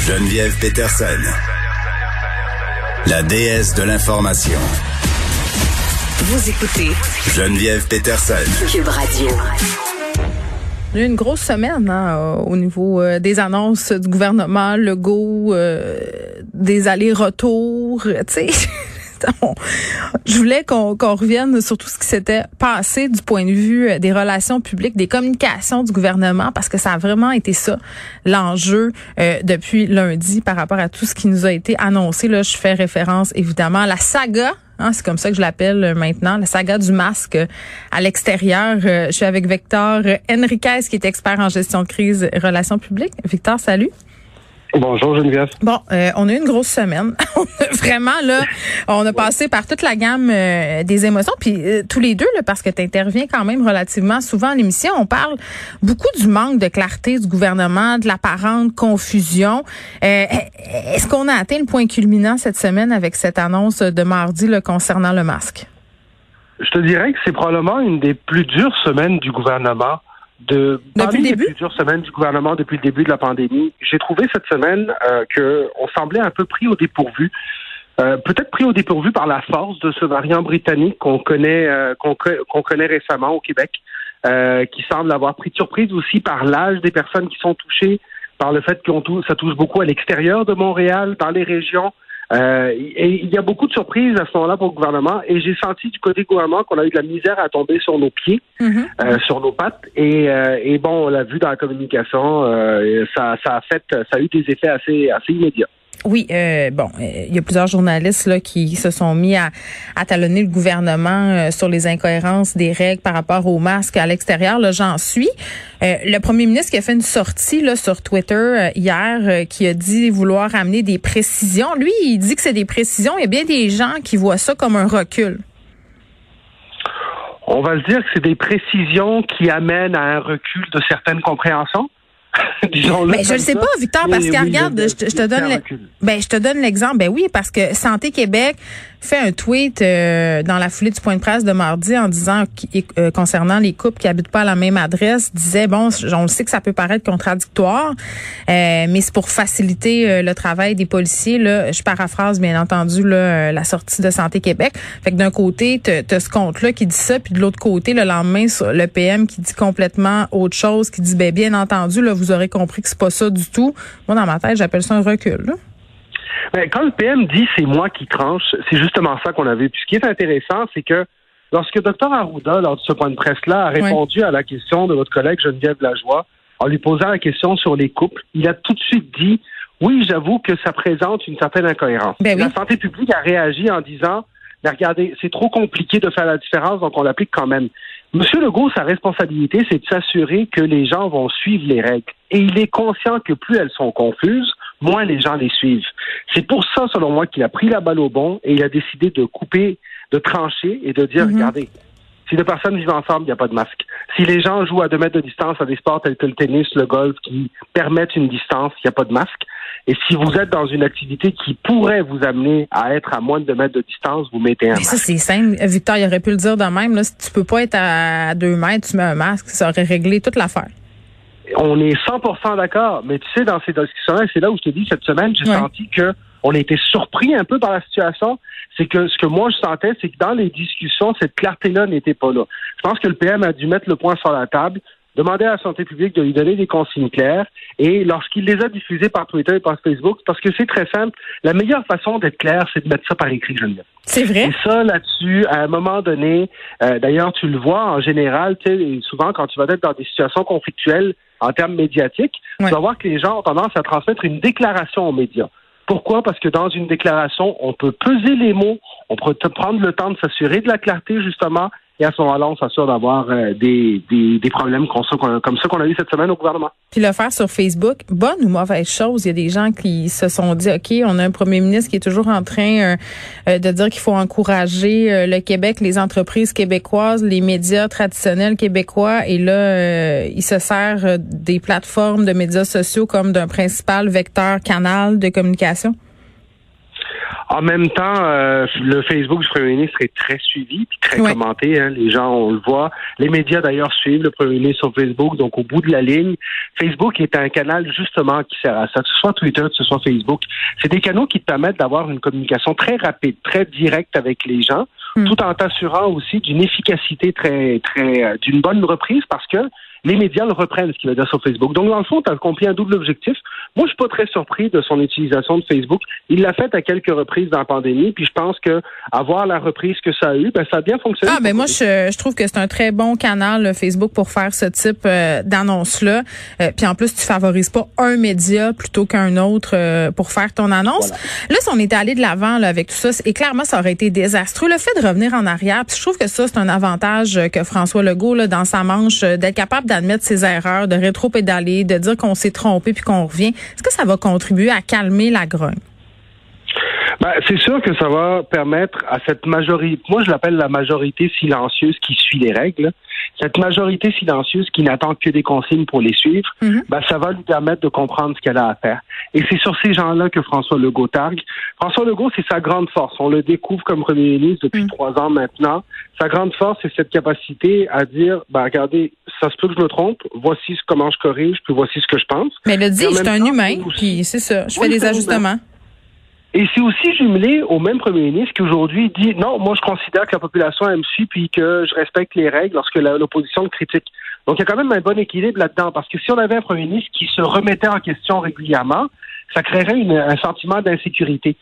Geneviève Peterson, la déesse de l'information. Vous écoutez Geneviève Peterson. Cube Radio. Il y a eu une grosse semaine hein, au niveau euh, des annonces du gouvernement, le go euh, des allers-retours, tu sais. Je voulais qu'on revienne sur tout ce qui s'était passé du point de vue euh, des relations publiques, des communications du gouvernement, parce que ça a vraiment été ça l'enjeu depuis lundi par rapport à tout ce qui nous a été annoncé. Là, je fais référence évidemment à la saga Hein, c'est comme ça que je l'appelle euh, maintenant, la saga du masque euh, à l'extérieur. Euh, je suis avec Victor Enriquez, qui est expert en gestion de crise et relations publiques. Victor, salut. Bonjour Geneviève. Bon, euh, on a eu une grosse semaine. Vraiment là, on a passé par toute la gamme euh, des émotions, puis euh, tous les deux là, parce que tu interviens quand même relativement souvent à l'émission. On parle beaucoup du manque de clarté du gouvernement, de l'apparente confusion. Est-ce qu'on a atteint le point culminant cette semaine avec cette annonce de mardi là, concernant le masque? Je te dirais que c'est probablement une des plus dures semaines du gouvernement de depuis les plusieurs semaines du gouvernement depuis le début de la pandémie, j'ai trouvé cette semaine euh, que on semblait un peu pris au dépourvu. Euh, peut-être pris au dépourvu par la force de ce variant britannique qu'on connaît euh, qu'on connaît récemment au Québec, euh, qui semble avoir pris de surprise aussi par l'âge des personnes qui sont touchées, par le fait que ça touche beaucoup à l'extérieur de Montréal, dans les régions. Euh, et il y a beaucoup de surprises à ce moment-là pour le gouvernement. Et j'ai senti du côté du gouvernement qu'on a eu de la misère à tomber sur nos pieds, mm-hmm. euh, sur nos pattes. Et, euh, et, bon, on l'a vu dans la communication, ça, ça a fait, ça a eu des effets assez, assez immédiats. Oui, euh, bon, euh, il y a plusieurs journalistes là qui se sont mis à, talonner le gouvernement euh, sur les incohérences des règles par rapport aux masques à l'extérieur. Là, j'en suis. le premier ministre qui a fait une sortie là sur Twitter hier, qui a dit vouloir amener des précisions. Lui, il dit que c'est des précisions. Il y a bien des gens qui voient ça comme un recul. On va le dire que c'est des précisions qui amènent à un recul de certaines compréhensions. Mais je ne sais pas, Victor, parce que regarde, je, te donne, ben je te donne l'exemple. Ben oui, parce que Santé Québec fait un tweet euh, dans la foulée du point de presse de mardi en disant euh, concernant les couples qui habitent pas à la même adresse, disait bon, on sait que ça peut paraître contradictoire, euh, mais c'est pour faciliter le travail des policiers. Là, je paraphrase bien entendu là, la sortie de Santé Québec. Fait que d'un côté, tu as ce compte-là qui dit ça, puis de l'autre côté, le lendemain, le PM qui dit complètement autre chose, qui dit ben bien entendu, là, vous aurez compris que c'est pas ça du tout. Moi, dans ma tête, j'appelle ça un recul. Là. Ben, quand le PM dit c'est moi qui tranche, c'est justement ça qu'on a vu. Puis ce qui est intéressant, c'est que lorsque Dr Arruda, lors de ce point de presse-là, a répondu à la question de votre collègue Geneviève Lajoie, en lui posant la question sur les couples, il a tout de suite dit oui, j'avoue que ça présente une certaine incohérence. Ben la santé publique a réagi en disant mais regardez, c'est trop compliqué de faire la différence, donc on l'applique quand même. Monsieur Legault, sa responsabilité, c'est de s'assurer que les gens vont suivre les règles. Et il est conscient que plus elles sont confuses, moins les gens les suivent. C'est pour ça, selon moi, qu'il a pris la balle au bon et il a décidé de couper, de trancher et de dire, mhm. regardez, si deux personnes vivent ensemble, il n'y a pas de masque. Si les gens jouent à deux mètres de distance à des sports tels que le tennis, le golf, qui permettent une distance, il n'y a pas de masque. Et si vous êtes dans une activité qui pourrait vous amener à être à moins de deux mètres de distance, vous mettez un masque. Ça, c'est simple. Victor, il aurait pu le dire de même. Là, si tu peux pas être à deux mètres, tu mets un masque, ça aurait réglé toute l'affaire on est 100% d'accord, mais tu sais, dans ces discussions-là, c'est là où je te dis, cette semaine, j'ai senti que on a été surpris un peu par la situation. C'est que ce que moi je sentais, c'est que dans les discussions, cette clarté-là n'était pas là. Je pense que le PM a dû mettre le point sur la table, demander à la santé publique de lui donner des consignes claires, et lorsqu'il les a diffusées par Twitter et par Facebook, parce que c'est très simple, la meilleure façon d'être clair, c'est de mettre ça par écrit, Geneviève. C'est vrai. Et ça, là-dessus, à un moment donné, euh, d'ailleurs, tu le vois en général, souvent quand tu vas être dans des situations conflictuelles, en termes médiatiques, tu vas voir que les gens ont tendance à transmettre une déclaration aux médias. Pourquoi? Parce que dans une déclaration, on peut peser les mots, on peut prendre le temps de s'assurer de la clarté, justement, Et à ce moment-là, on s'assure d'avoir euh, des, des, des, problèmes comme ça qu'on a eu cette semaine au gouvernement. Puis le faire sur Facebook, bonne ou mauvaise chose? Il y a des gens qui se sont dit, OK, on a un premier ministre qui est toujours en train euh, euh, de dire qu'il faut encourager le Québec, les entreprises québécoises, les médias traditionnels québécois. Et là, il se sert des plateformes de médias sociaux comme d'un principal vecteur canal de communication. En même temps, euh, le Facebook du premier ministre est très suivi, puis très commenté. Hein. Les gens, on le voit. Les médias d'ailleurs suivent le premier ministre sur Facebook. Donc, au bout de la ligne, Facebook est un canal justement qui sert à ça. Que ce soit Twitter, que ce soit Facebook, c'est des canaux qui te permettent d'avoir une communication très rapide, très directe avec les gens, hmm. tout en t'assurant aussi d'une efficacité très, très, euh, d'une bonne reprise, parce que les médias le reprennent, ce qu'il va dire sur Facebook. Donc, dans le fond, tu as accompli un double objectif. Moi, je suis pas très surpris de son utilisation de Facebook. Il l'a fait à quelques reprises dans la pandémie, puis je pense que avoir la reprise que ça a eu, ben, ça a bien fonctionné. Ah, ben moi, je, je, trouve que c'est un très bon canal, Facebook, pour faire ce type euh, d'annonce-là. Euh, puis en plus, tu favorises pas un média plutôt qu'un autre euh, pour faire ton annonce. Là, si on était allé de l'avant avec tout ça, et clairement, ça aurait été désastreux. Le fait de revenir en arrière, puis je trouve que ça, c'est un avantage que François Legault, là, dans sa manche, d'être capable d'admettre ses erreurs, de rétro-pédaler, de dire qu'on s'est trompé puis qu'on revient. Est-ce que ça va contribuer à calmer la grogne? Ben, c'est sûr que ça va permettre à cette majorité, moi je l'appelle la majorité silencieuse qui suit les règles, cette majorité silencieuse qui n'attend que des consignes pour les suivre, mhm. ben, ça va lui permettre de comprendre ce qu'elle a à faire. Et c'est sur ces gens-là que François Legault targue. François Legault, c'est sa grande force. On le découvre comme premier ministre depuis mhm. trois ans maintenant. Sa grande force, c'est cette capacité à dire, ben, regardez, ça se peut que je me trompe, voici comment je corrige, puis voici ce que je pense. Mais le dit, suis un humain, puis c'est ça, je fais des ajustements. Et c'est aussi jumelé au même premier ministre qui aujourd'hui dit non, moi je considère que la population me suit puis que je respecte les règles lorsque l'opposition le critique. Donc il y a quand même un bon équilibre là-dedans parce que si on avait un premier ministre qui se remettait en question régulièrement, ça créerait un sentiment d'insécurité.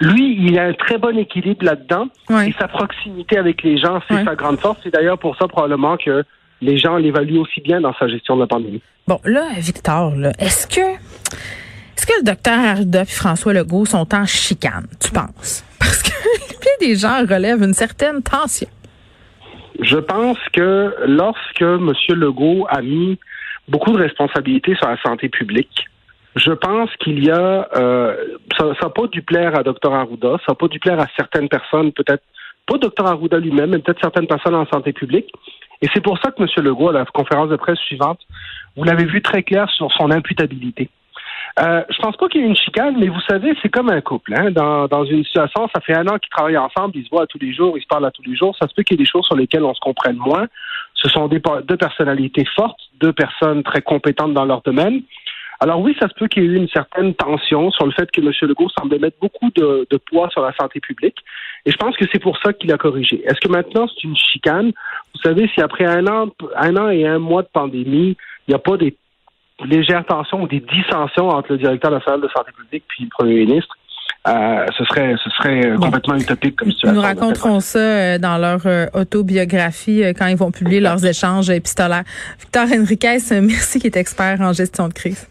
Lui, il a un très bon équilibre là-dedans et sa proximité avec les gens, c'est sa grande force. C'est d'ailleurs pour ça probablement que les gens l'évaluent aussi bien dans sa gestion de la pandémie. Bon, là, Victor, est-ce que est-ce que le docteur Arruda et François Legault sont en chicane, tu penses? Parce que des gens relèvent une certaine tension. Je pense que lorsque M. Legault a mis beaucoup de responsabilités sur la santé publique, je pense qu'il y a, euh, ça n'a pas dû plaire à Dr Arruda, ça n'a pas dû plaire à certaines personnes, peut-être pas Dr Arruda lui-même, mais peut-être certaines personnes en santé publique. Et c'est pour ça que M. Legault, à la conférence de presse suivante, vous l'avez vu très clair sur son imputabilité. Euh, je pense pas qu'il y ait une chicane, mais vous savez, c'est comme un couple. Hein? Dans, dans une situation, ça fait un an qu'ils travaillent ensemble, ils se voient tous les jours, ils se parlent à tous les jours. Ça se peut qu'il y ait des choses sur lesquelles on se comprenne moins. Ce sont des, deux personnalités fortes, deux personnes très compétentes dans leur domaine. Alors oui, ça se peut qu'il y ait eu une certaine tension sur le fait que M. Legault semblait mettre beaucoup de, de poids sur la santé publique. Et je pense que c'est pour ça qu'il a corrigé. Est-ce que maintenant c'est une chicane? Vous savez, si après un an, un an et un mois de pandémie, il n'y a pas des légères tensions ou des dissensions entre le directeur national de santé publique puis le premier ministre, euh, ce serait ce serait complètement utopique comme situation. Nous raconterons ça euh, dans leur euh, autobiographie quand ils vont publier leurs échanges épistolaires. Victor Henriquez, merci qui est expert en gestion de crise.